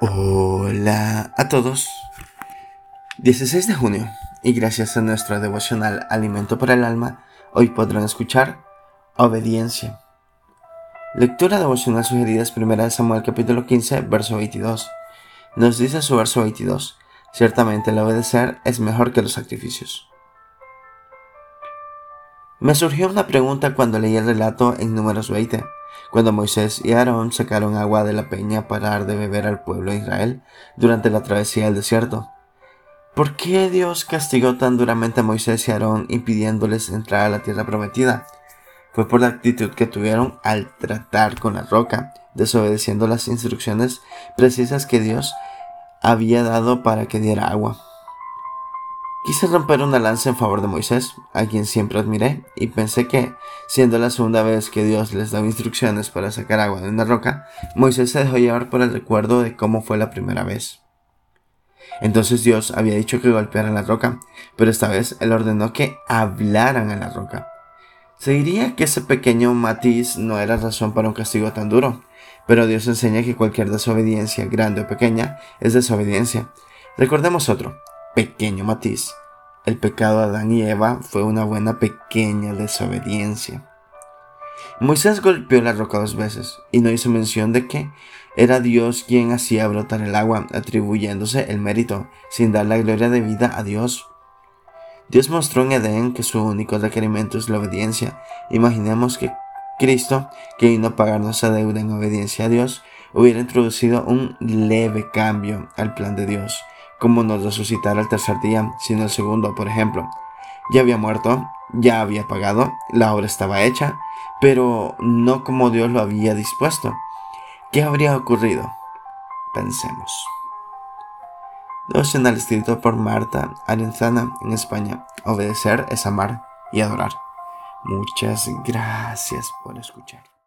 Hola a todos. 16 de junio y gracias a nuestro devocional Alimento para el Alma, hoy podrán escuchar Obediencia. Lectura devocional sugerida es 1 Samuel capítulo 15, verso 22. Nos dice su verso 22, ciertamente el obedecer es mejor que los sacrificios. Me surgió una pregunta cuando leí el relato en números 20 cuando Moisés y Aarón sacaron agua de la peña para dar de beber al pueblo de Israel durante la travesía del desierto. ¿Por qué Dios castigó tan duramente a Moisés y Aarón impidiéndoles entrar a la tierra prometida? Fue por la actitud que tuvieron al tratar con la roca, desobedeciendo las instrucciones precisas que Dios había dado para que diera agua. Quise romper una lanza en favor de Moisés, a quien siempre admiré, y pensé que, siendo la segunda vez que Dios les daba instrucciones para sacar agua de una roca, Moisés se dejó llevar por el recuerdo de cómo fue la primera vez. Entonces Dios había dicho que golpearan la roca, pero esta vez él ordenó que hablaran a la roca. Se diría que ese pequeño matiz no era razón para un castigo tan duro, pero Dios enseña que cualquier desobediencia, grande o pequeña, es desobediencia. Recordemos otro pequeño matiz. El pecado de Adán y Eva fue una buena pequeña desobediencia. Moisés golpeó la roca dos veces y no hizo mención de que era Dios quien hacía brotar el agua, atribuyéndose el mérito, sin dar la gloria de vida a Dios. Dios mostró en Edén que su único requerimiento es la obediencia. Imaginemos que Cristo, que vino a pagar nuestra deuda en obediencia a Dios, hubiera introducido un leve cambio al plan de Dios como nos resucitar al tercer día, sino el segundo, por ejemplo. Ya había muerto, ya había pagado, la obra estaba hecha, pero no como Dios lo había dispuesto. ¿Qué habría ocurrido? Pensemos. Devocional escrito por Marta Arenzana en España. Obedecer es amar y adorar. Muchas gracias por escuchar.